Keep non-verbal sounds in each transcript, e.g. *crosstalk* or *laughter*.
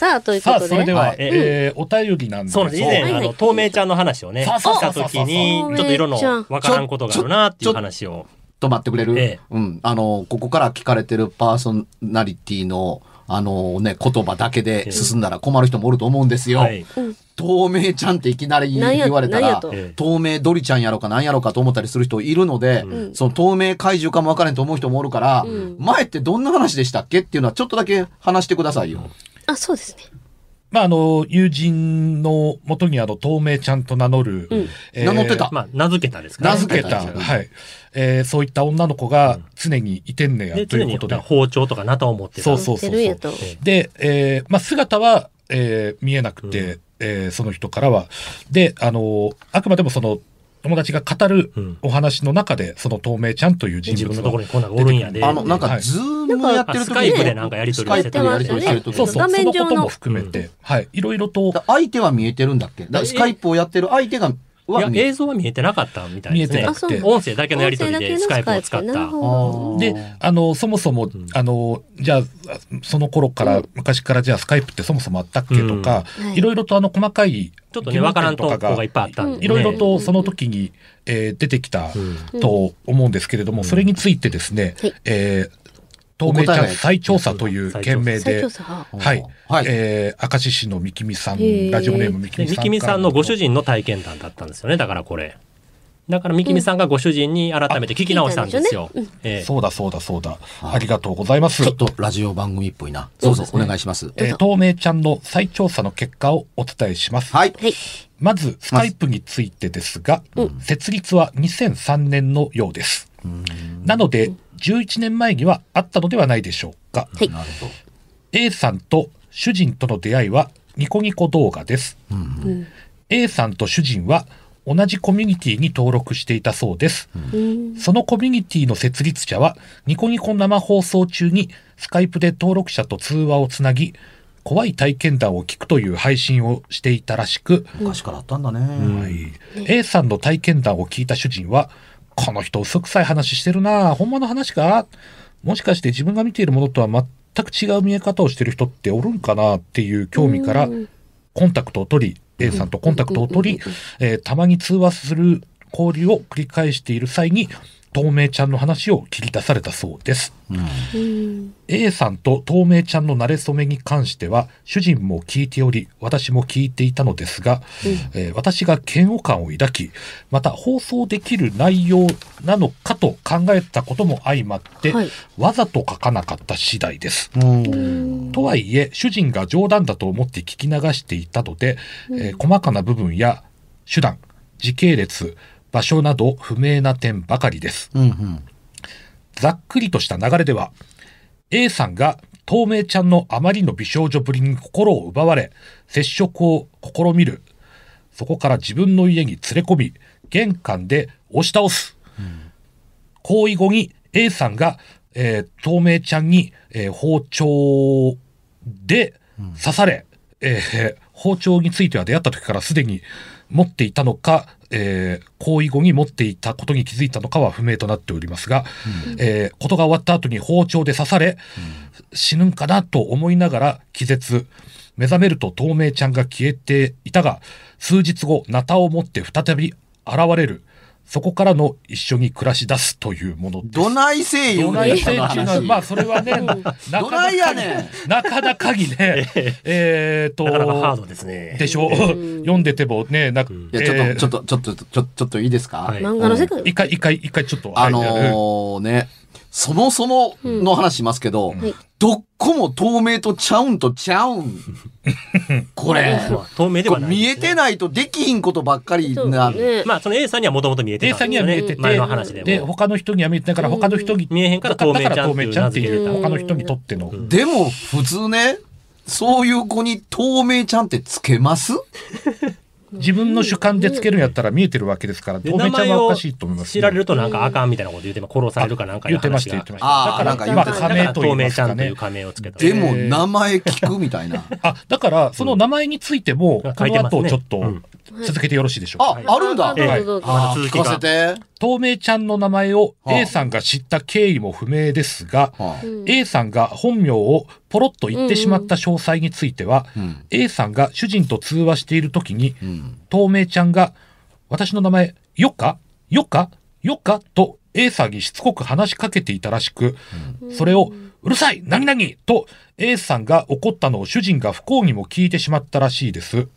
さあ、というこさあ、とで。それでは、はいえーお便りなんですそう。以前、あの、透明ちゃんの話をね、した時に、ちょっといろんな透明ちゃんわからんことがあるなっていう話を。止まってくれる、ええうん。あの、ここから聞かれてるパーソナリティの、あのね、言葉だけで進んだら困る人もおると思うんですよ。はい。透明ちゃんっていきなり言われたら透明ドリちゃんやろか何やろかと思ったりする人いるので、んその透明怪獣かも分からんと思う人もおるから、ん前ってどんな話でしたっけ？っていうのはちょっとだけ話してくださいよ。あ、そうですね。まあ、あの、友人のもとにあの、透明ちゃんと名乗る、うんえー名乗ってたまあ、名付けたですからね。名付けた、名付けたはい。えーそういった女の子が常にいてんねや、で、常にということで。包丁とかナタを持ってた。そうそう持ってるんやと。で、えーまあ、姿は、えー見えなくて、えーその人からは。で、あの、あくまでもその、友達が語るうん。お話の中で、その透明ちゃんという人自物分のところにこんなおるんやで。あの、なんか、はい。ズームやってる時スカイプでなんかやり取りスカイプでやりしてる時そうそう、画その面上の。ことも含めて、はい。いろいろとだ相手は見えてるんだっけ？だスカイプをやってる相手が、いや、映像は見えてなかったみたいですね。見えてな。あ、そう。で音声だけのやり取りでスカイプを使った。で、あの、そもそも、あの、じゃあ、その頃から、昔からじゃあスカイプってそもそもあったっけとか、うん。はい。いろいろとあの細かい、ちょっとね、わからんとこがいっぱいあったん。で、ね。いろいろとその時に、えー出てきたうん。と思うんですけれども、それについてですね、はい。えー透明ちゃん再調査という件名でははい、はいえー、明石市の三木美さんラジオネーム三木で、美さん。三木美さんのご主。人の体験談だったんですよね。だからこれ。だから三木美さんがご主人に改めて聞き直したんですよ。ええそうだそうだそうだ。ありがとうございますちょ。っとラジオ番組っぽいな。どうぞお願いします。えー透明ちゃんの再調査の結果をお伝えします。はい。はい。まず、スカイプについてですが、設立は2003年のようです。なので、11年前にはあったのではないでしょうか。はい。A さんと主人との出会いはニコニコ動画です。A さんと主人は同じコミュニティに登録していたそうです。そのコミュニティの設立者はニコニコ生放送中にスカイプで登録者と通話をつなぎ、怖い体験談を聞くという配信をしていたらしく、昔からあったんだね。はい A さんの体験談を聞いた主人は、この人嘘くさい話してるな。ほんまの話か？もしかして自分が見ているものとは全く違う見え方をしてる人っておるんかなっていう興味から、コンタクトを取り、A さんとコンタクトを取り、えーたまに通話する交流を繰り返している際に、透明ちゃんの話を切り出されたそうです。A さんと透明ちゃんの馴れ初めに関しては、主人も聞いており、私も聞いていたのですが、えー私が嫌悪感を抱き、また放送できる内容なのかと考えたことも相まって、はいわざと書かなかった次第です。うん。とはいえ、主人が冗談だと思って聞き流していたので、えー細かな部分や手段、時系列、場所など不明な点ばかりです。うんうん。ざっくりとした流れでは、A さんが透明ちゃんのあまりの美少女ぶりに心を奪われ、接触を試みる。そこから自分の家に連れ込み、玄関で押し倒す。行為後に A さんが、えー透明ちゃんに、えー包丁で刺され、えー包丁については出会った時からすでに持っていたのか、えー行為後に持っていたことに気づいたのかは不明となっておりますが、えーことが終わった後に包丁で刺され、死ぬんかなと思いながら気絶。目覚めると透明ちゃんが消えていたが、数日後、ナタを持って再び現れる。そこからの一緒に暮らし出すというものです。どないせい言どうねんそのないせいっていうのは、話。まあ、それはね、なかなどないやかなかなかにね、*laughs* えーと、なかなかハードですね。でしょ？う。読んでてもね、なく、いや、ちょっと、ちょっと、ちょっと、ちょちょっといいですか、はい。漫画の世界一回、一回、一回ちょっと、あのね、そもそもの話しますけど、はいどっこも透明とちゃうんとちゃうん。*laughs* これ、まあ透明ではないね、見えてないとできひんことばっかりな。ね。まあ、その A さんにはもともと見えて A たさんには見えてて、前の話でも。で、他の人には見えてないから、他の人に、見えへんからだから透明ちゃん透明ちゃんっていう、うん他の人にとっての。でも、普通ね、そういう子に透明ちゃんってつけます？自分の主観でつけるんやったら見えてるわけですから、で透明ちゃんはおかしいと思います、知られるとなんかあかんみたいなこと言って、殺されるかなんか言ってました、言ってました。だから、なんか言まあ、ってた仮名と言い透明ますかねちゃんという。仮名をつけた。でも、名前聞くみたいな。*laughs* あ、だから、その名前についても、うんこの後ちょっと続けてよろしいでしょうか？あ、あるんだ。あどうぞどうぞ。あ続きが聞かせて。透明ちゃんの名前をはあ。A さんが知った経緯も不明ですが、はあ。A さんが本名をポロッと言ってしまった詳細については、うん。A さんが主人と通話している時に、うん。透明ちゃんが、私の名前、よっか？よっか？よっか？と A さんにしつこく話しかけていたらしく、それを、うるさい！何々！と A さんが怒ったのを主人が不幸にも聞いてしまったらしいです。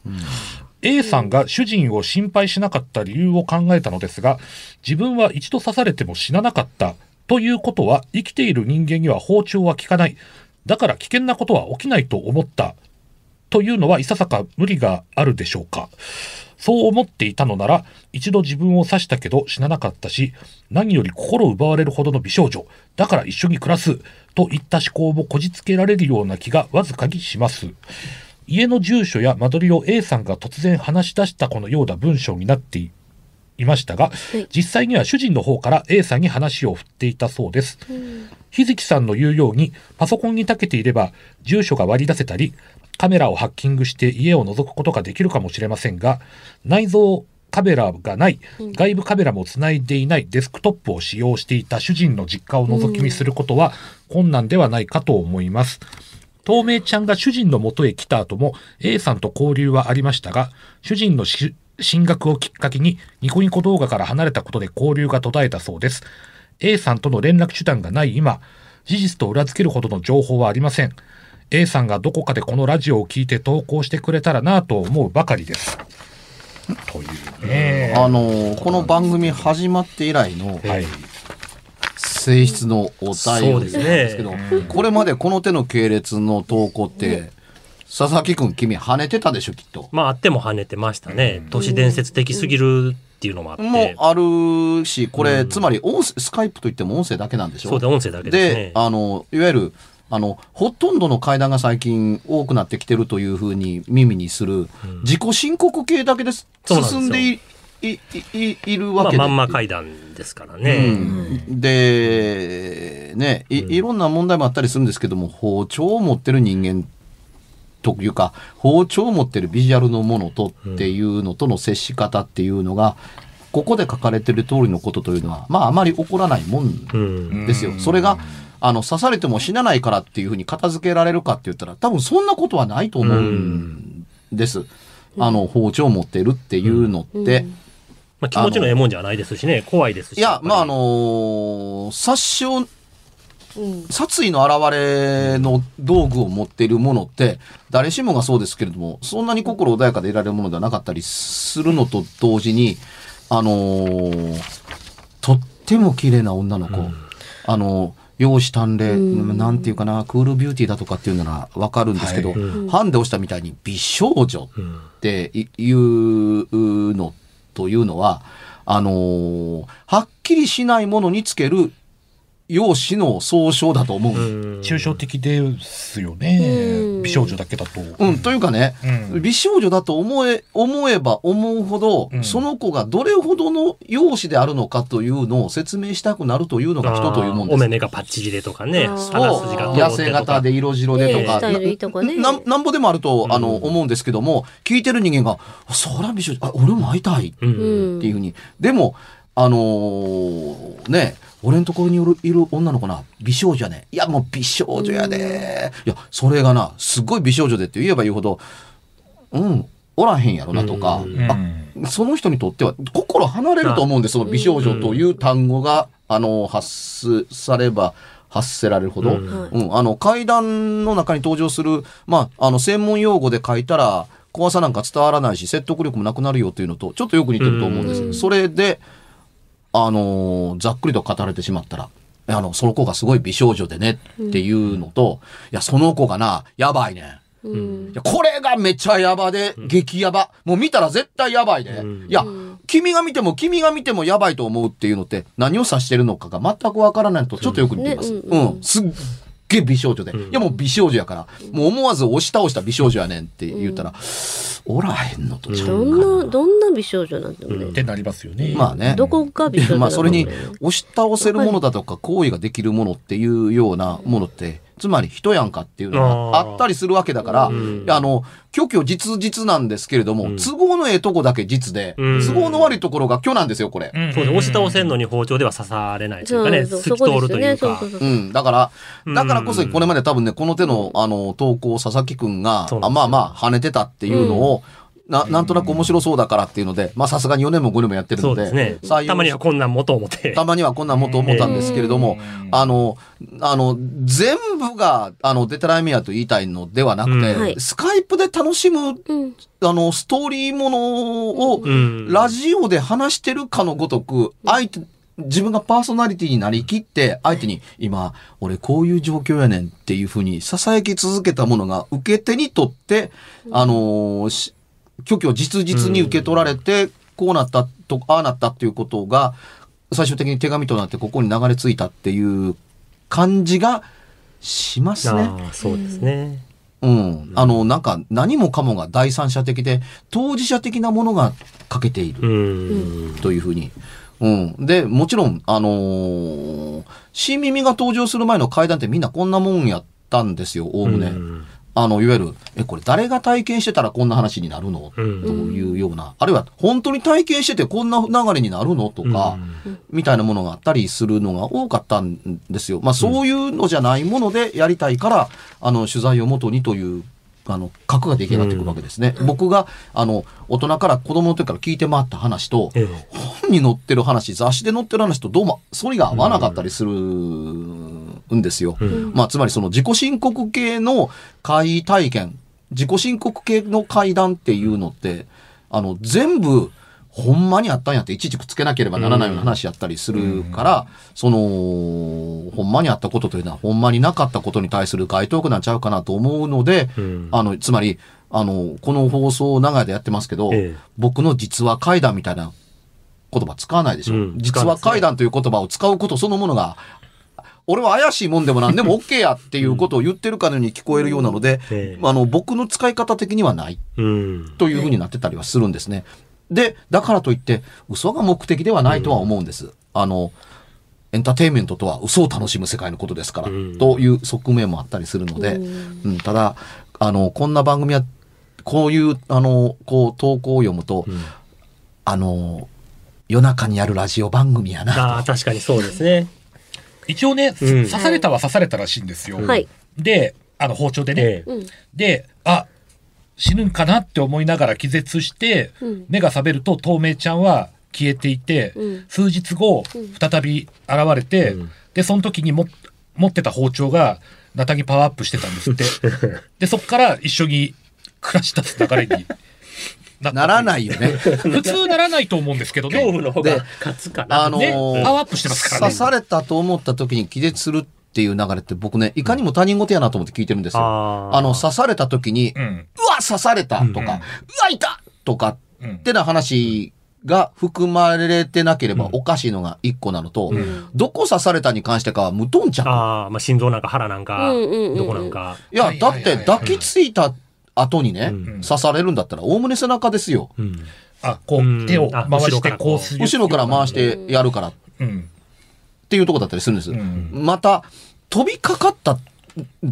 A さんが主人を心配しなかった理由を考えたのですが、自分は一度刺されても死ななかった。ということは、生きている人間には包丁は効かない。だから危険なことは起きないと思った。というのはいささか無理があるでしょうか。そう思っていたのなら、一度自分を刺したけど死ななかったし、何より心奪われるほどの美少女、だから一緒に暮らす、といった思考もこじつけられるような気がわずかにします。家の住所や間取りを A さんが突然話し出したこのような文章になっていいましたが、い実際には主人の方から A さんに話を振っていたそうです。日月さんの言うように、パソコンに長けていれば、住所が割り出せたり、カメラをハッキングして家を覗くことができるかもしれませんが、内蔵カメラがない、外部カメラもつないでいないデスクトップを使用していた主人の実家を覗き見することは困難ではないかと思います。透明ちゃんが主人の元へ来た後も A さんと交流はありましたが、主人のし進学をきっかけにニコニコ動画から離れたことで交流が途絶えたそうです。A さんとの連絡手段がない今、事実と裏付けるほどの情報はありません。A さんがどこかでこのラジオを聞いて投稿してくれたらなと思うばかりです。というね。あのーこの番組始まって以来のはい。性質のお便りなんですけど、そうこれまでこの手の系列の投稿って、佐々木くん君跳ねてたでしょきっと。まあ、あっても跳ねてましたね。都市伝説的すぎるっていうのもあって。もあるし、これ、つまり音声、スカイプといっても音声だけなんでしょ？そうで、音声だけですでね、。あの、いわゆる、あの、ほとんどの会談が最近多くなってきてるというふうに耳にする、自己申告系だけですそうなん進んでいいいるまあ、わけで。まんま会談ですからうね。ん、で、ねい、いろんな問題もあったりするんですけども、包丁を持ってる人間というか、包丁を持ってるビジュアルのものとっていうのとの接し方っていうのが、ここで書かれてる通りのことというのは、まああまり起こらないもんうん。ですよ。それが、あの、刺されても死なないからっていうふうに片付けられるかって言ったら、多分そんなことはないと思うんです。あの、包丁を持ってるっていうのって。まあ、気持ちのええもんじゃないですしね。怖いですし。いや、まあ、あの、の殺傷、うん。殺意の現れの道具を持っているものって、誰しもがそうですけれども、そんなに心穏やかでいられるものではなかったりするのと同時に、あのーとっても綺麗な女の子、あの容姿端麗、うん。なんていうかな、クールビューティーだとかっていうならわかるんですけど、はい。ハンデをしたみたいに美少女うんっていうのというのは、あのーはっきりしないものにつける容姿の総称だと思う。うん抽象的ですよね。美少女だけだと。うん、というかね、うん美少女だと思え、思えば思うほど、うんその子がどれほどの容姿であるのかというのを説明したくなるというのが人というもんです。お目目がパッチリでとかね、あー鼻筋が通痩。せ型で色白でとか、ねとかねななんぼでもあると、あの、うん思うんですけども、聞いてる人間が、あそら美少女、あ、俺も会いたいっていうふうに。でも、あのーね、俺のところにいるいる女の子な、美少女やね。いや、もう美少女やで。いや、それがな、すごい美少女でって言えば言うほど、うん、おらへんやろなとか、うんあ、その人にとっては心離れると思うんです、その美少女という単語が、あの、発すされば発せられるほど。ううんん、あの、階段の中に登場する、まあ、あの、専門用語で書いたら、怖さなんか伝わらないし、説得力もなくなるよっていうのと、ちょっとよく似てると思うんです。うんそれで、あのーざっくりと語られてしまったら、あの、その子がすごい美少女でねっていうのと、いや、その子がな、やばいねん。うんいや、これがめっちゃヤバで、激ヤバ。もう見たら絶対ヤバいで。うんいや、うん君が見ても、君が見てもヤバいと思うっていうのって、何を指してるのかが全くわからないのとちょっとよく似ています。ねう、うんんすっげえ美少女で。うんいや、もう美少女やから、もう思わず押し倒した美少女やねんって言ったら、おらへんのとちゃどうんかな。な、どんな美少女なんだろうね。ってなりますよね。まあね。どこが美少女で *laughs* まあ、それに押し倒せるものだとか行為ができるものっていうようなものってつまり人やんかっていうのがあったりするわけだから、うんあの虚虚実実なんですけれども、うん。都合のええとこだけ実で、うん。都合の悪いところが虚なんですよこれ。うん。そうです。押し倒せんのに包丁では刺されないというかね、透き通るというか。そこですよね。そうん、だから、うん。だからこそこれまで多分ね、この手の、あの、投稿を佐々木くんが、あまあまあ、跳ねてたっていうのを、な、なんとなく面白そうだからっていうので、まあさすがに4年も5年もやってるので、そうですね。たまにはこんなんもと思って。たまにはこんなんもと思ったんですけれども、うんあの、あの、全部が、あの、デタライメアと言いたいのではなくて、スカイプで楽しむ、うん。あの、ストーリーものを、うんラジオで話してるかのごとく、相手、自分がパーソナリティになりきって、相手に、今、俺こういう状況やねんっていうふうに、囁き続けたものが、受け手にとって、あのーし虚虚実実に受け取られて、こうなったと、ああなったっていうことが、最終的に手紙となってここに流れ着いたっていう感じがしますね。そうですね。うん。あの、なんか何もかもが第三者的で、当事者的なものが欠けている。うん。というふうに。うん。で、もちろん、あのー新耳が登場する前の階段ってみんなこんなもんやったんですよ、おおむね。うんあの、いわゆる、え、これ誰が体験してたらこんな話になるの、うん。というような、あるいは本当に体験しててこんな流れになるの？とか、みたいなものがあったりするのが多かったんですよ。まあそういうのじゃないものでやりたいから、あの、取材をもとにという、あの、核が出来上がってくるわけですね。僕が、あの、大人から子供の時から聞いて回った話と、ええ。本に載ってる話、雑誌で載ってる話とどうも、それが合わなかったりするんですよ。うん。まあ、つまりその自己申告系の会体験、自己申告系の会談っていうのって、あの、全部、ほんまにあったんやっていちいちくっつけなければならないような話やったりするから、その、ほんまにあったことというのは、ほんまになかったことに対する該当句なんちゃうかなと思うので、うん。あの、つまり、あの、この放送を長屋でやってますけど、ええ。僕の実話怪談みたいな言葉使わないでしょ。うん。実話怪談という言葉を使うことそのものが、俺は怪しいもんでも何でも OK やっていうことを言ってるかのように聞こえるようなので、ええあの、僕の使い方的にはないうん。というふうになってたりはするんですね。で、だからといって、嘘が目的ではないとは思うんです。あの、エンターテインメントとは嘘を楽しむ世界のことですから、うんという側面もあったりするので、うんうん、ただ、あの、こんな番組は、こういう、あの、こう、投稿を読むと、うんあの、夜中にやるラジオ番組やな。ああ、確かにそうですね。一応ね、うん刺されたは刺されたらしいんですよ。はい。で、あの包丁でね。ええうん。で、あ、死ぬんかなって思いながら気絶して、うん目が覚めると透明ちゃんは消えていて、うん数日後、うん再び現れて、うんで、その時にも持ってた包丁が、ナタにパワーアップしてたんですって。*laughs* で、そっから一緒に暮らし出す流れにならないよね。*laughs* 普通ならないと思うんですけど恐怖ね。の方が勝つかな。あのね、ーパワーアップしてますからね。刺されたと思った時に気絶するっていう流れって僕ね、いかにも他人事やなと思って聞いてるんですよ。あーあの、刺された時に、うん。うわ刺されたとか、うんうわいたとかうんってな話が含まれてなければおかしいのが一個なのと、どこ刺されたに関してかは無頓着。ああ、まあ心臓なんか腹なんか、うんうんうんうんどこなんか。いや、だって抱きついた後にね、刺されるんだったら、おおむね背中ですよ。うん。あ、こう手をあ回して後ろからこうする。後ろから回してやるからっうん。ていうとこだったりするんです。んまた、飛びかかった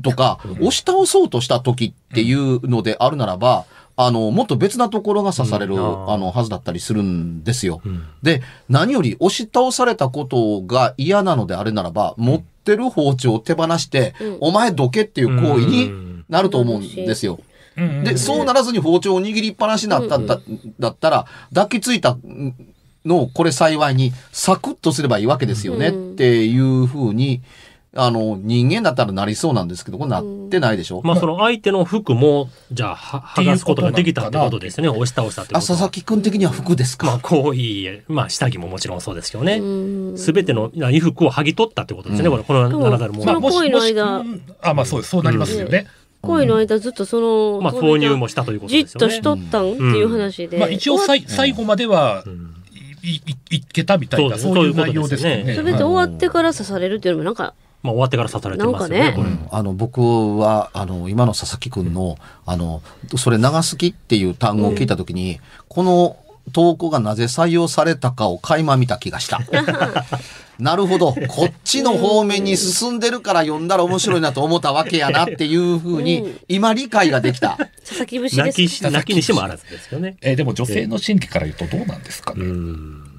とか、押し倒そうとした時っていうのであるならば、あの、もっと別なところが刺される、うんあーあの、はずだったりするんですよ。で、何より押し倒されたことが嫌なのであれならば、持ってる包丁を手放して、お前どけっていう行為になると思うんですよ。で、そうならずに包丁を握りっぱなしになったんだだったら、抱きついたのをこれ幸いにサクッとすればいいわけですよねっていうふうに、あの、人間だったらなりそうなんですけど、これなってないでしょ、まあその相手の服も、じゃあ、は剥がすことができたってことですね。押し倒したってこと。佐々木くん的には服ですか、まあ、行為、まあ、下着ももちろんそうですけどね。すべての衣服を剥ぎ取ったってことですね。これ、この7ダルもその行為のもしあ、まあそうです。そうなりますよね。恋の間ずっとその、まあ、投入もしたということじっですよね。としとったん、っていう話で。まあ一応さい最後までは、い、い、いけたみたいな、そういう内容ですよね。それで終わってから刺されるっていうのもなんか、まあ、終わってから刺されてますよね。なんあの、僕は、あの、今の佐々木くんの、あの、それ長好きっていう単語を聞いたときに、この投稿がなぜ採用されたかを垣間見た気がした。*laughs* なるほど。こっちの方面に進んでるから読んだら面白いなと思ったわけやなっていうふうに、今理解ができた。佐々木節泣きし、です。泣きにしてもあらずですよね。えーでも女性の心理から言うとどうなんですかね。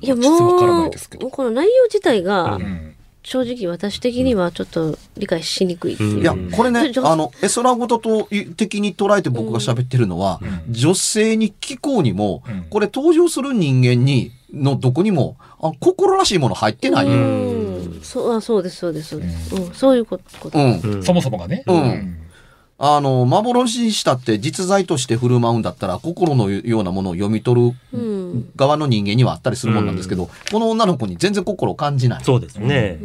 いやもいですけどう、この内容自体が、うん正直私的にはちょっと理解しにくいっていう。いや、これねじ、ゃあの、絵空事と的に捉えて僕が喋ってるのは、女性に聞こうにも、うん。これ登場する人間に、のどこにも、あ心らしいもの入ってない。うん。そうあそうですそうですそうです、うん。そういうこと。うん。そもそもがね。うんあの、幻にしたって実在として振る舞うんだったら、心のようなものを読み取るうん側の人間にはあったりするもんなんですけど、この女の子に全然心を感じない。そうですね。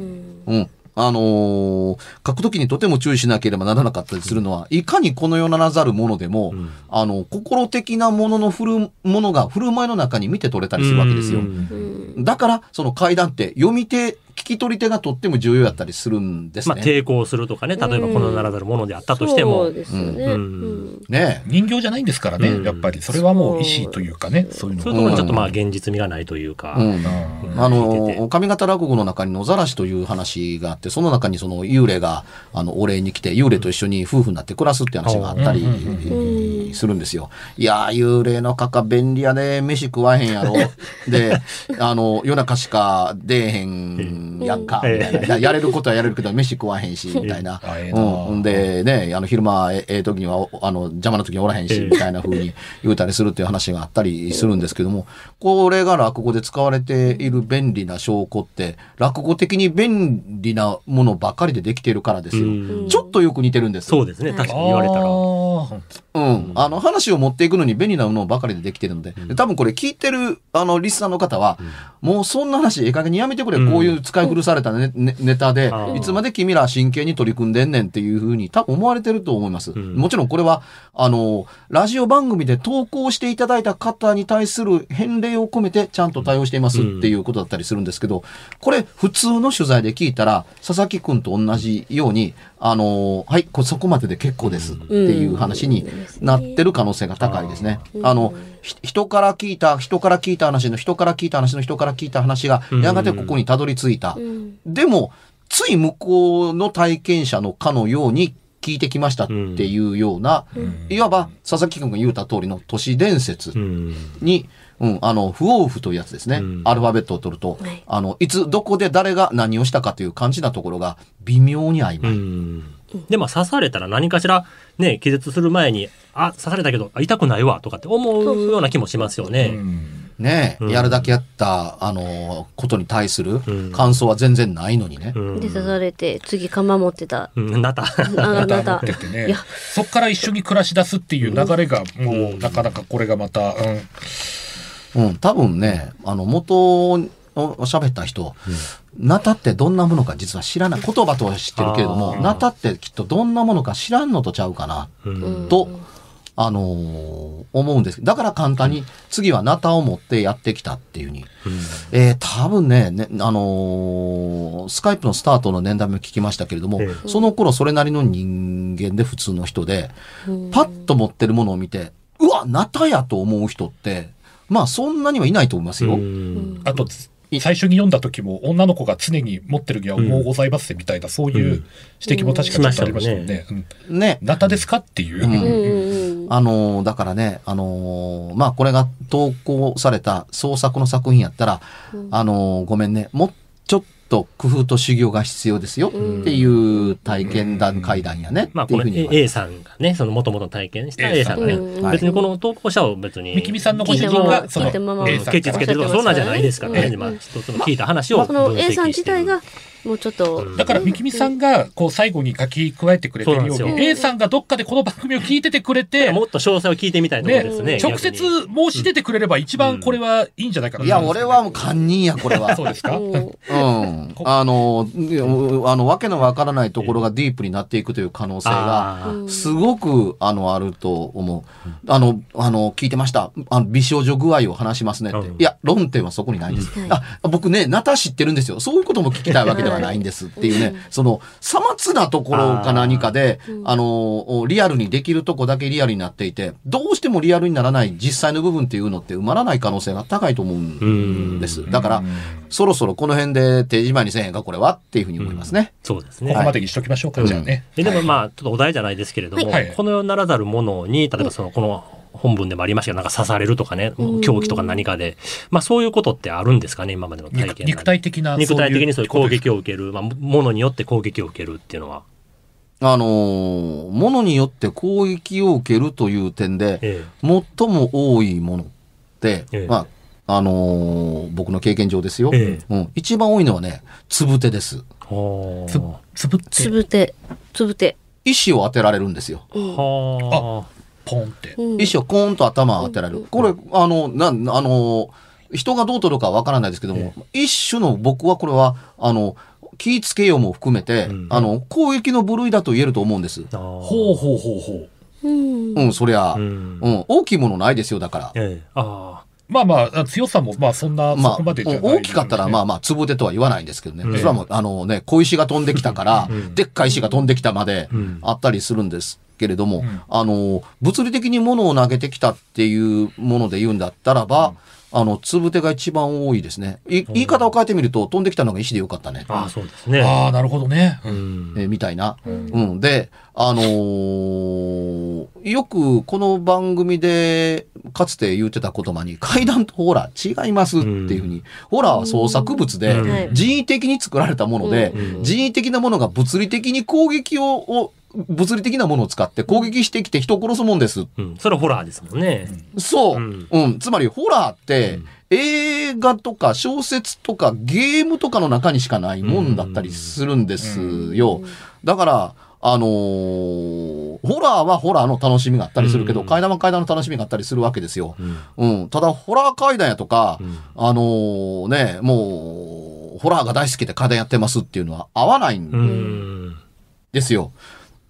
うん。あのー書くときにとても注意しなければならなかったりするのは、いかにこの世ならざるものでも、あの、心的なものの振る、ものが振る舞いの中に見て取れたりするわけですよ。うんだから、その階段って読み手、聞き取り手がとっても重要やったりするんですまあ、ね。抵抗するとかね、例えばこのならざるものであったとしても。そう、ですよね、うん。うん。ね。人形じゃないんですからね、うん。やっぱり。それはもう意思というかね、そういうのそういうところにちょっとまあ現実味がないというか、うん。うん。あの、上方落語の中に野ざらしという話があって、その中にその幽霊が、あの、お礼に来て、幽霊と一緒に夫婦になって暮らすっていう話があったりうん。するんですよ。いやー、幽霊のかか便利やね、飯食わへんやろ。で、あの、夜中しか出えへんやんか、みたいな。や *laughs* やれることはやれるけど、飯食わへんし、みたいな。うん。で、ね、あの、昼間、えええ時には、おあの、邪魔な時におらへんし、ええみたいな風に言うたりするっていう話があったりするんですけども、これが落語で使われている便利な証拠って、落語的に便利なものばかりでできているからですよ。うんちょっとよく似てるんです。そうですね、確かに言われたら。うん。あの、話を持っていくのに便利なものばかりでできてるので、で多分これ聞いてる、あの、リスナーの方は、もうそんな話、ええ加減にやめてくれ、うん。こういう使い古されたねねネタでいつまで君ら真剣に取り組んでんねんっていうふうに多分思われてると思います。ん。もちろんこれは、あの、ラジオ番組で投稿していただいた方に対する返礼を込めてちゃんと対応していますっていうことだったりするんですけど、これ普通の取材で聞いたら、佐々木くんと同じように、あの、はい、こそこまでで結構ですっていう話になってる可能性が高いですね。あの、ひ人から聞いた、人から聞いた話の人から聞いた話の人から聞いた話が、やがてここにたどり着いた。でも、つい向こうの体験者のかのように聞いてきましたっていうような、いわば佐々木君が言うた通りの都市伝説うんに、うん、あの、不往復というやつですね。んアルファベットを取ると、はいあの、いつ、どこで誰が何をしたかという感じなところが微妙に曖う昧。んで、まあ刺されたら何かしらね、気絶する前に、あ、刺されたけど、あ痛くないわとかって思うような気もしますよね。うんやるだけやった、あの、ことに対するうん。感想は全然ないのにね。うん。で刺されて次釜持ってた。うん、なった。あなた。*laughs* ってていねや。そっから一緒に暮らし出すっていう流れがもうなかなかこれがまた、うん。うん、多分ね、あの、元を喋った人、ナタってどんなものか実は知らない。言葉とは知ってるけれども、ナタってきっとどんなものか知らんのとちゃうかな、とあのー思うんです。だから簡単に次はナタを持ってやってきたっていうふうに、えー多分ねね、あのースカイプのスタートの年代も聞きましたけれども、えその頃それなりの人間で普通の人で、パッと持ってるものを見て、うわ、ナタやと思う人って、まあそんなにはいないと思いますよ。うん。あと、最初に読んだ時も女の子が常に持ってるにはもうございますみたいな、そういう指摘も確かにちょっとありましたよね。うん。ね。ナタですかっていう。うんうんうんうん。あのーだからね、あのーまあ、これが投稿された創作の作品やったら、あのーごめんね、もうちょっと工夫と修行が必要ですよっていう体験談会談やねまあ、このっていうふうに言われ A さんがね、その元々体験した A さんがね、うん。はい。別にこの投稿者を別に、三木見さんのご主人聞いてもがそのケチつけてる。とか、そんなんじゃないですからね。うんまあ、一つの聞いた話をその分析して。A る。さん自体が、もうちょっと。うんだから、三木見さんが、こう、最後に書き加えてくれてるように、そうなんですよ A さんがどっかでこの番組を聞いててくれて、もっと詳細を聞いてみたいところねですね。直接申し出てくれれば一番これはいいんじゃないかなといや、俺はもう堪忍や、これは。*laughs* そうですか？うんうん。あの、あの、わけのわからないところがディープになっていくという可能性が、すごく、あの、あると思う。あの、あの、聞いてました。あの、美少女具合を話しますねって。うんいや、論点はそこにないんです。うんあ、僕ね、ナタ知ってるんですよ。そういうことも聞きたいわけではないんですっていうね、その、さまつなところか何かで、あの、リアルにできるとこだけリアルになっていて、どうしてもリアルにならない実際の部分っていうのって埋まらない可能性が高いと思うんです。だから、そろそろこの辺で定時前にせえへんか、これはっていうふうに思いますね。そうですね。ここまでにしときましょうか、じゃあね。ででもまあ、ちょっとお題じゃないですけれども、はいこの世ならざるものに、例えばその、この本文でもありましたけど、なんか刺されるとかね、うん狂気とか何かで、まあそういうことってあるんですかね、今までの体験肉肉体的な肉体的にそういう攻撃を。を受ける、まあ、ものによって攻撃を受けるっていうのは。あのー、ものによって攻撃を受けるという点で、え最も多いものって、ええまあ、あのー僕の経験上ですよ、えうん。一番多いのはね、つぶてです。つつぶってつ、ぶて、つぶて。石を当てられるんですよ。うんあ。はあ。ポンって。うん石をコーンと頭を当てられる。これ、あの、なん、あの、人がどう取るかわからないですけども、一種の僕はこれは、あの、気ぃつけようも含めて、うんあの、攻撃の部類だと言えると思うんです。ほほうほうほうほう。うんうん、そりゃ、ううんん。大きいものないですよ、だから。ええ。あまあまあ、強さも、まあそんな、そまあ、大きかったら、まあまあ、つぶてとは言わないんですけどね。うんそれはもう、あのね、小石が飛んできたから、うんでっかい石が飛んできたまでうんあったりするんですけれども、んあの、物理的に物を投げてきたっていうもので言うんだったらば、あの、つぶてが一番多いですね。い言い方を変えてみると、飛んできたのが石でよかったね。あ。そうですね。ああ、なるほどね。ううんん。えーみたいな。うん。で、あのーよくこの番組でかつて言ってた言葉に、怪談とホラー違いますっていうふうに、ホラーは創作物で、人為的に作られたもので、うん人為的なものが物理的に攻撃を、を物理的なものを使って攻撃してきて人を殺すもんです。うん。それはホラーですもんね。そう。ううんん。つまり、ホラーって、映画とか小説とかゲームとかの中にしかないもんだったりするんですよ。だから、あのーホラーはホラーの楽しみがあったりするけど、うん怪談は怪談の楽しみがあったりするわけですよ。うん。うん。ただ、ホラー怪談やとか、うんあのーね、もう、ホラーが大好きで怪談やってますっていうのは合わないんうん。ですよ。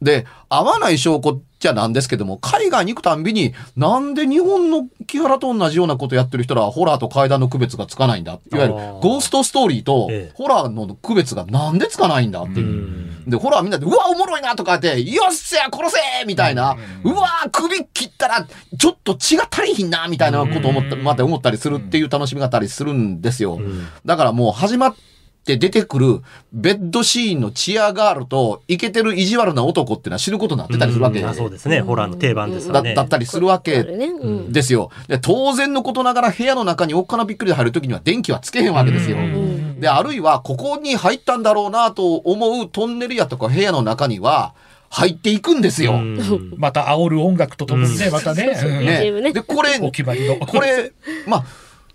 で、合わない証拠じゃなんですけども、海外に行くたんびに、なんで日本の木原と同じようなことやってる人らはホラーと怪談の区別がつかないんだ。いわゆるゴーストストーリーとええホラーの区別がなんでつかないんだっていうう。ん。で、ホラーみんなで、うわ、おもろいなとか言って、よっしゃ、殺せみたいな、うわ、首切ったら、ちょっと血が足りひんなみたいなことを思った、また思ったりするっていう楽しみがあったりするんですよ。うんだからもう始まって出てくるベッドシーンのチアガールとイケてる意地悪な男っていうのは知ることになってたりするわけうんあそうですね。ホラーの定番ですよね。だだったりするわあけ。ですよ。で、当然のことながら部屋の中におっかなびっくりで入るときには電気はつけへんわけですよ。んで、あるいはここに入ったんだろうなと思うトンネルやとか部屋の中には入っていくんですよ。うんまた煽る音楽とともにね、またね。うんねで、これ、お決まりの。これ、まあ、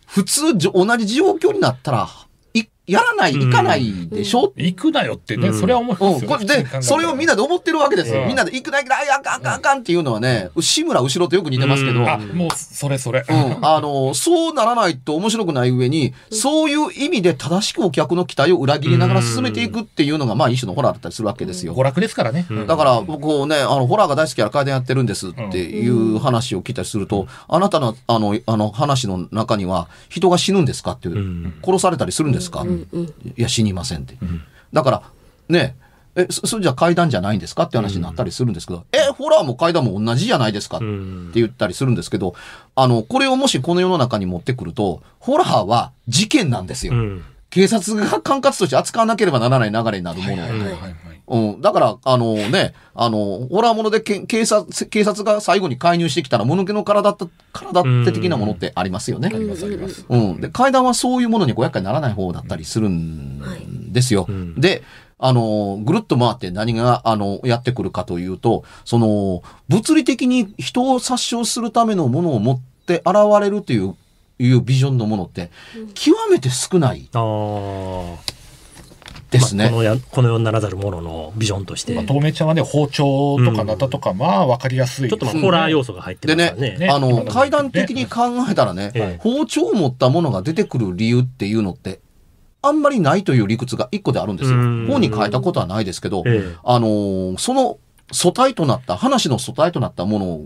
普通同じ状況になったら、い、やらない、行かないでしょ、行くなよってね、うん。それは思いうん、ますよ、で、それをみんなで思ってるわけですよ。うん。みんなで行くな行くな、あかんあかんあかんっていうのはね、志村後ろとよく似てますけど、うん。あ、もう、それそれ。うん、あの、そうならないと面白くない上に、そういう意味で正しくお客の期待を裏切りながら進めていくっていうのが、まあ一種のホラーだったりするわけですよ。娯。楽ですからね。うん。だから、僕ね、あの、ホラーが大好きやら階段やってるんですっていう話を聞いたりすると、あなたの、あの、あの話の中には、人が死ぬんですかっていう、ん。殺されたりするんですか、うんうんいや、死にませんって。だから、ね、え、そそれじゃ階段じゃないんですかって話になったりするんですけど、え、ホラーも階段も同じじゃないですかってうん言ったりするんですけど、あの、これをもしこの世の中に持ってくると、ホラーは事件なんですよ。うん警察が管轄として扱わなければならない流れになるもの。はいはいはいはい。うん。だから、あのね、あの、ホラーものでけ警察、警察が最後に介入してきたら、もぬけの体って、体って的なものってありますよね。ありますあります。うん。で、階段はそういうものにご厄介にならない方だったりするんですよ。んで、あの、ぐるっと回って何が、あの、やってくるかというと、その、物理的に人を殺傷するためのものを持って現れるという、いうビジョンのものって、極めて少ないですね。まあこのやこの世にならざるもののビジョンとして、まあ、透明ちゃんはね、包丁とかナタとか、まあ、わかりやすい。ちょっとまあホラー要素が入ってでますからね。ね、あの、ね。階段的に考えたらね、ええ包丁を持ったものが出てくる理由っていうのって、あんまりないという理屈が一個であるんですよ。うん。本に書いたことはないですけど、ええ。あのーその素体となった、話の素体となったもの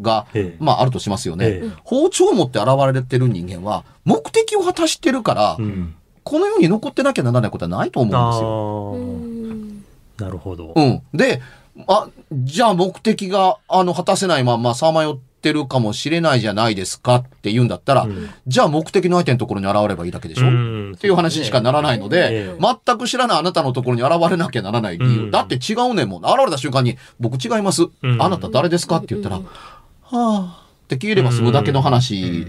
が、ええまああるとしますよね。ええ包丁を持って現れてる人間は、目的を果たしてるから、うんこの世に残ってなきゃならないことはないと思うんですよ。なるほど。うん。で、あ、じゃあ目的が、あの、果たせないままさまよってるかもしれないじゃないですかって言うんだったら、うんじゃあ目的の相手のところに現ればいいだけでしょ、うんっていう話にしかならないので、ええ全く知らないあなたのところに現れなきゃならない理由。うんだって違うねんもん。現れた瞬間に、僕違います。うんあなた誰ですかって言ったら、はあ、って消えれば済むだけの話。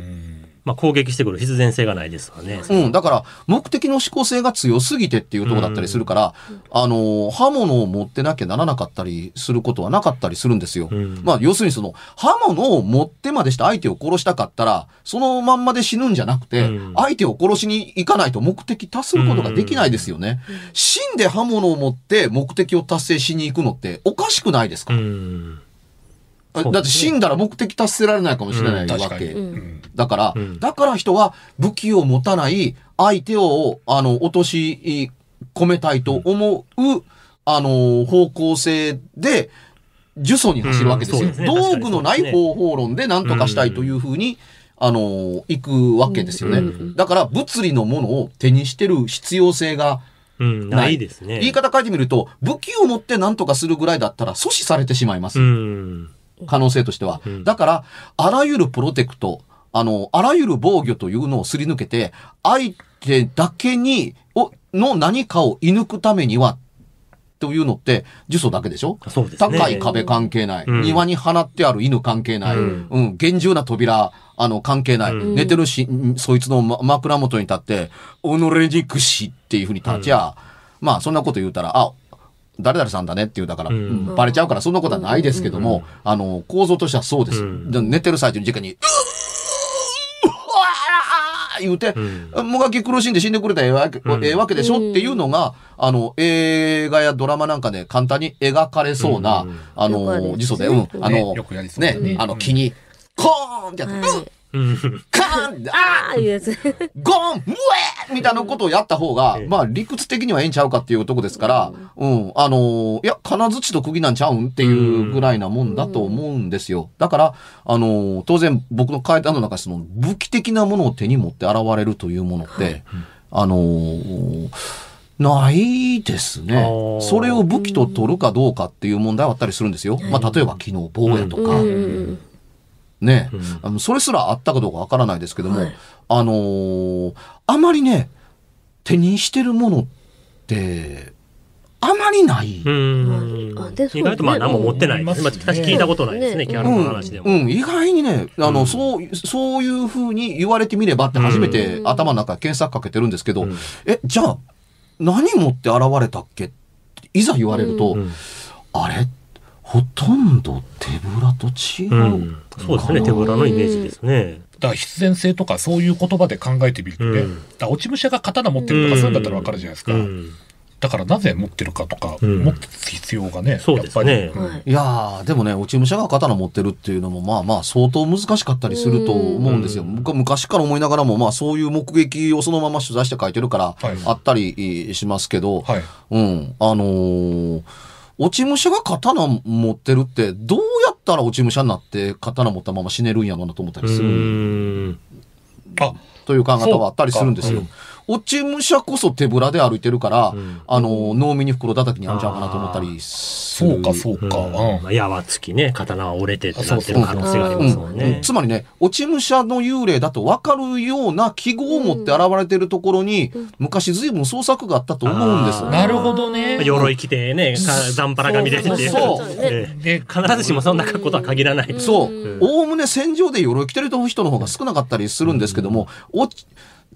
まあ攻撃してくる必然性がないですわね。うん、だから、目的の思考性が強すぎてっていうところだったりするから、あの、刃物を持ってなきゃならなかったりすることはなかったりするんですよ。うんまあ、要するにその、刃物を持ってまでして相手を殺したかったら、そのまんまで死ぬんじゃなくて、うん相手を殺しに行かないと目的達することができないですよね。死んで刃物を持って目的を達成しに行くのっておかしくないですか、うん。ねだって死んだら目的達せられないかもしれないわけ。だから、うんだから人は武器を持たない相手を、あの、落とし込めたいと思う、あの、方向性で、呪詛に走るわけですよ。うんすね道具のない方法論で何とかしたいというふうに、あの、行くわけですよね。うんだから、物理のものを手にしてる必要性がうん。ないないですね。言い方変えてみると、武器を持って何とかするぐらいだったら阻止されてしまいます。うん。可能性としては。うんだから、あらゆるプロテクト、あの、あらゆる防御というのをすり抜けて、相手だけに、お、の何かを射抜くためには、というのって、呪詛だけでしょ？そうですね。高い壁関係ない、うん庭に放ってある犬関係ない。ううんん。厳重な扉、あの、関係ない。うん寝てるし、んそいつのま枕元に立って、己に屈しっていうふうに立ちゃ、まあ、そんなこと言うたら、あ、誰々さんだねって言うだから、うん。うんバレちゃうからそんなことはないですけども、あの、構造としてはそうです。うん。で寝てる最中に直に、うわー言うて、うん。もがき苦しんで死んでくれたらええわけ,、うん。ええわけでしょっていうのが、あの、映画やドラマなんかで簡単に描かれそうな、うん。あの、辞書で、うん、あの、ね。あの、木に、コーンってやって、はい。うん。カーン！あああいうやつ。ーゴーン！ムエ！ーみたいなことをやった方が *laughs* ええ、まあ理屈的にはええんちゃうかっていうとこですから、うん、あのいや、金槌と釘なんちゃうんっていうぐらいなもんだと思うんですよ。だから、あの当然僕の階段の中でその武器的なものを手に持って現れるというものって、あのないですね。それを武器と取るかどうかっていう問題はあったりするんですよ。まあ、例えば昨日棒やとか、ね、うん。あのそれすらあったかどうかわからないですけども、はい。あのーあまりね、手にしてるものって、あまりない。意外とまあ何も持ってないです。うん。まあ私聞いたことないですね、ねキャラの話でも。意外にね、あの、うん。そう、そういうふうに言われてみればって初めてうん。頭の中検索かけてるんですけど、うん。え、じゃあ、何持って現れたっけ？いざ言われると、うん。あれ？ほとんど手ぶらと違う。うん。そうですね、手ぶらのイメージですね。だから必然性とかそういう言葉で考えてみるとね、うん。だから落ち武者が刀持ってるとかそういうんだったらわかるじゃないですか、うん。だからなぜ持ってるかとか、うん。持つ必要がねそうですね。やっぱり。はいいやー、でもね、落ち武者が刀持ってるっていうのも、まあまあ、相当難しかったりすると思うんですよ。昔から思いながらも、まあそういう目撃をそのまま取材して書いてるから、はいあったりしますけど、はい。うん、あのー落ち武者が刀持ってるって、どうやったら落ち武者になって刀持ったまま死ねるんやろうなと思ったりする、という考え方はあったりするんですよ。落ち武者こそ手ぶらで歩いてるから、ん。あのー、脳みに袋叩きにあるんちゃうかなと思ったりする。そうかそうか、うん。うん。まあ矢はつきね刀は折れてってなってる可能性がありますもん。うん。ね。つまりね、落ち武者の幽霊だと分かるような記号を持って現れてるところに、昔随分創作があったと思うんです。あー。なるほどね。鎧着てね、かザンパラが見れてって。そう。ええ。で必ずしもそんな格好とは限らない。そう。おおむね戦場で鎧着てる人の方が少なかったりするんですけども、おち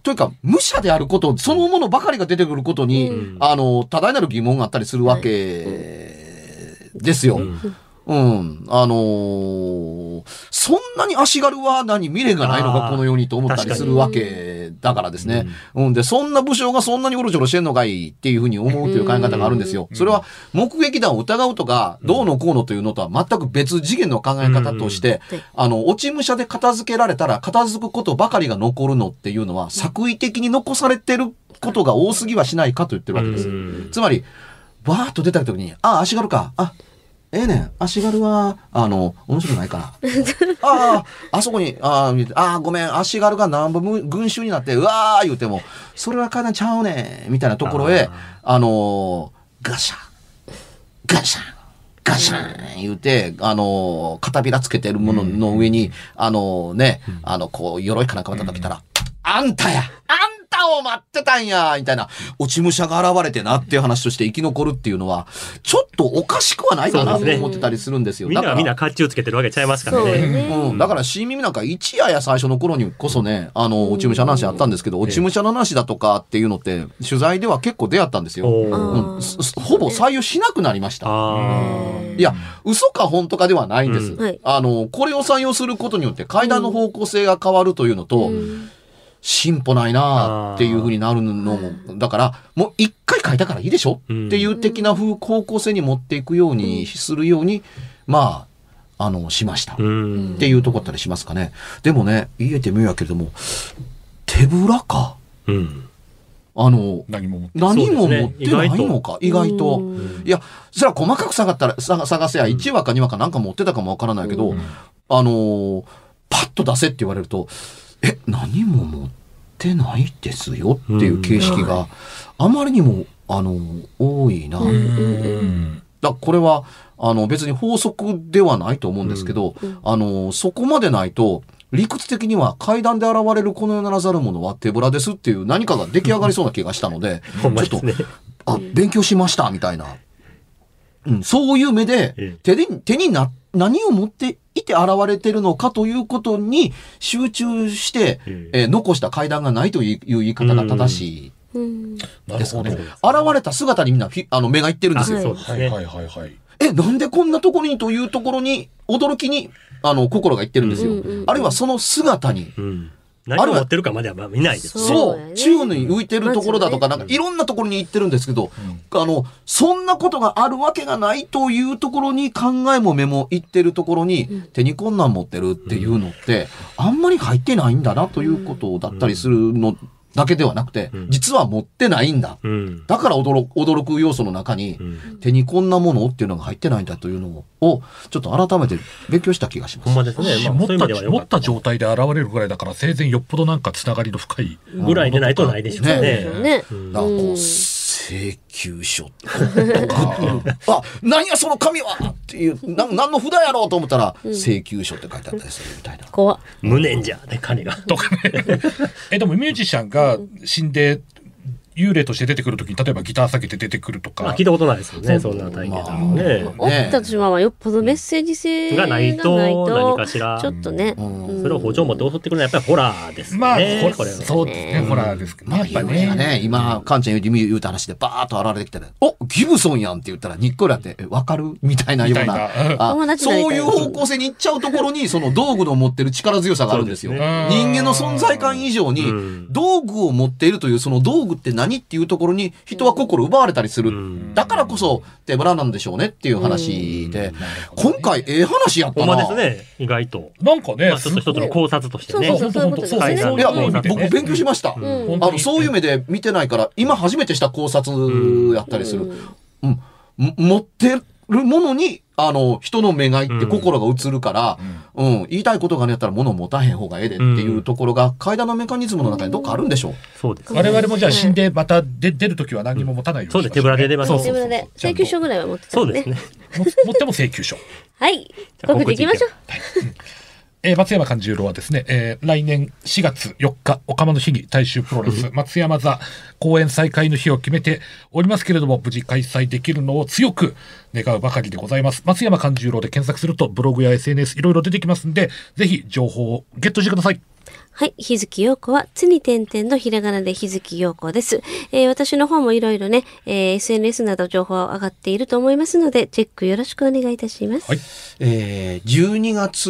というか、武者であること、そのものばかりが出てくることに、んあの、多大なる疑問があったりするわけですよ。うん。あのーそんなに足軽は何未練がないのか、この世にと思ったりするわけだからですね。うん。で、そんな武将がそんなにうろちょろしてんのかいっていうふうに思うという考え方があるんですよ。それは目撃談を疑うとか、どうのこうのというのとは全く別次元の考え方として、うんあの、落ち武者で片付けられたら片付くことばかりが残るのっていうのは、作為的に残されてることが多すぎはしないかと言ってるわけです。うんつまり、バーッと出た時に、あ、足軽か。あ、ええねん。足軽は、あの、面白くないから。*laughs* ああ、あそこに、あーあー、ごめん、足軽が南部群衆になって、うわー言うても、それは階段ちゃうねん。みたいなところへ、あのーガシャン、ガシャン、ガシャン。言うて、あのー片びらつけてるものの上に、あのね、あの、こう、鎧かなんかまた来たら、あんたや。あんたを待ってたんやみたいな、落ち武者が現れてなっていう話として生き残るっていうのは、ちょっとおかしくはないかなと思ってたりするんですよ。みんなだからはみんな甲冑つけてるわけちゃいますからそうね。ね。うん、だから新耳なんか一夜や最初の頃にこそね、あの、落ち武者の話あったんですけど、落ち武者の話だとかっていうのって、取材では結構出会ったんですよ。おうーん、すすほぼ採用しなくなりました。あいや、嘘か本当かではないんです。うんはいあの、これを採用することによって階段の方向性が変わるというのと、うん進歩ないなあっていうふうになるのも、だから、もう一回書いたからいいでしょ、うん。っていう的な風方向性に持っていくようにするように、まあ、あの、しました。っていうとこだったりしますかね。でもね、言えてみようやけれども、手ぶらか？うん。あの、何も持って何も持ってないのか、意外と。うん。いや、それは細かく探ったら、さ探せや、1話か2話かなんか持ってたかもわからないけど、うん。あのーパッと出せって言われると、え、何も持ってないですよっていう形式があまりにも、あのー多いな。だこれは、あの、別に法則ではないと思うんですけど、あの、そこまでないと、理屈的には階段で現れるこの世ならざるものは手ぶらですっていう何かが出来上がりそうな気がしたので、*laughs* ちょっとあ、勉強しました、みたいな。うん、そういう目でええ、手で、手にな、何を持っていて現れてるのかということに集中して、ええー残した階段がないという言い方が正しい。ですかね。現れた姿にみんなフィあの目がいってるんですよ。はいはいはいはい。え、なんでこんなところにというところに、驚きに、あの、心がいってるんですよ。うんうんうんあるいはその姿に、うん何を持ってるかまではまあ見ないですね。そう。宙に浮いてるところだとか、なんかいろんなところに行ってるんですけど、あの、そんなことがあるわけがないというところに考えも目も行ってるところに、手に困難持ってるっていうのって、あんまり入ってないんだなということだったりするのだけではなくて、実は持ってないんだ。うん。だから驚く驚く要素の中に、ん手にこんなものっていうのが入ってないんだというのを、ちょっと改めて勉強した気がします。ほんまですね。まあ持った状態で現れるぐらいだから生前よっぽどなんかつながりの深いぐらいでないとないでしょうねね。ね。だからこう、請求書とか、*laughs* あ、何やその紙はっていう、な何の札やろうと思ったら、請求書って書いてあったりするみたいな。怖っ無念じゃね、金が。とかね。*laughs* え、でもミュージシャンが死んで幽霊として出てくるときに、例えばギター下げて出てくるとか。まあ聞い。たことないですよね、そんな体験談もね。おったとしてもよっぽどメッセージ性がないとがない何かしらちょっとね、それを包丁持って襲ってくるのはやっぱりホラーですね。まあ、ほこれは。そうですね、ホラーですけどね。やっぱね。ね、今、カンちゃん言う言うた話でバーッと現れてきたら、おギブソンやんって言ったら、にっこりあって、えわかる？みたいなような。そういう方向性に行っちゃうところに、その道具の持ってる力強さがあるん。ですよ。人間の存在感以上にうん、道具を持っているという、その道具って何？っていうところに、人は心奪われたりする。んだからこそ、手ぶらなんでしょうねっていう話で、今回、ええ話やったな。ほんまですね、意外と。なんかね、まあ、ちょっと一つの考察としてね。そうそうそういや、僕勉強しました。あの、そういう目で見てないから、今初めてした考察やったりする。うん。も持ってるものに、あの、人の目がいって心が映るから、うん、言いたいことがねやったら物を持たへん方がええでっていうところが、階段のメカニズムの中にどっかあるんでしょう。そうです。我々もじゃあ死んでまた出出るときは何も持たないようにしましょそうです。手ぶらで出ます。そうそうそう。手ぶらで。請求書ぐらいは持ってたね。そうですね。も持っても請求書。はい。告知いきましょうえー松山勘十郎はですね、えー来年4月4日、おかまの日に大衆プロレス、松山座公演再開の日を決めておりますけれども、無事開催できるのを強く願うばかりでございます。松山勘十郎で検索すると、ブログや SNS いろいろ出てきますんで、ぜひ情報をゲットしてください。はい。日月陽子は、つに点々のひらがなで日月陽子です。えー私の方もいろいろね、えー SNS など情報上がっていると思いますので、チェックよろしくお願いいたします。はいえー、12月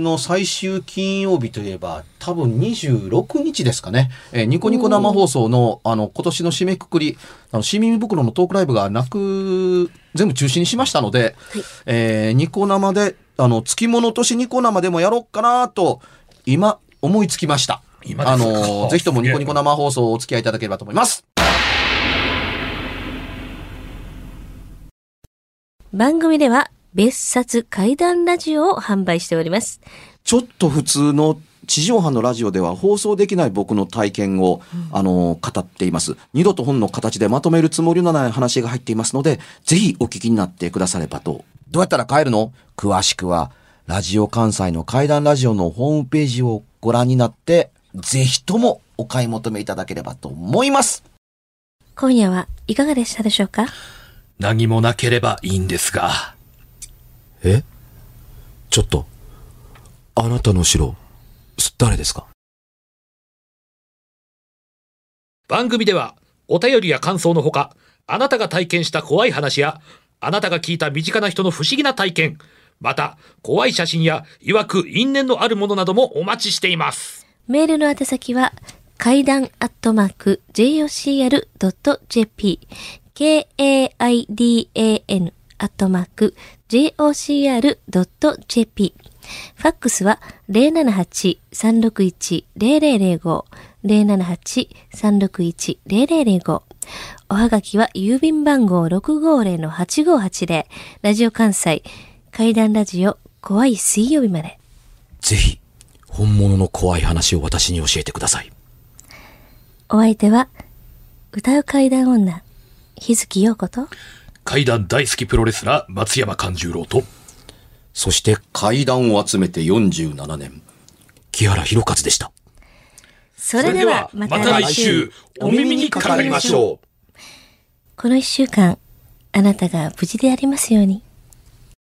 の最終金曜日といえば、多分26日ですかね。えーニコニコ生放送の、あの、今年の締めくくり、あの、市民袋のトークライブがなく、全部中止にしましたので、えーニコ生で、あの、月物年ニコ生でもやろうかなと、今、思いつきました。あ今ですか？の、*laughs* ぜひともニコニコ生放送をお付き合いいただければと思います。番組では、別冊怪談ラジオを販売しております。ちょっと普通の地上波のラジオでは放送できない僕の体験を、あの、語っています。二度と本の形でまとめるつもりのない話が入っていますので、ぜひお聞きになってくださればと。どうやったら帰るの？詳しくは、ラジオ関西の怪談ラジオのホームページをご覧になって、ぜひともお買い求めいただければと思います。今夜はいかがでしたでしょうか？何もなければいいんですが。え？ちょっと、あなたの城、誰ですか？番組ではお便りや感想のほか、あなたが体験した怖い話や、あなたが聞いた身近な人の不思議な体験、また怖い写真や曰く因縁のあるものなどもお待ちしています。メールの宛先は、階段アットマーク jocr.jp k-a-i-d-a-n アットマーク jocr.jp ファックスは078-361-0005 078-361-0005おはがきは郵便番号650-8580ラジオ関西階段ラジオ怖い水曜日までぜひ、本物の怖い話を私に教えてください。お相手は、歌う怪談女、日月陽子と、怪談大好きプロレスラー松山勘十郎と、そして階段を集めて47年、木原博一でした。それではまた来週、お耳にかかりましょう。この一週間、あなたが無事でありますように。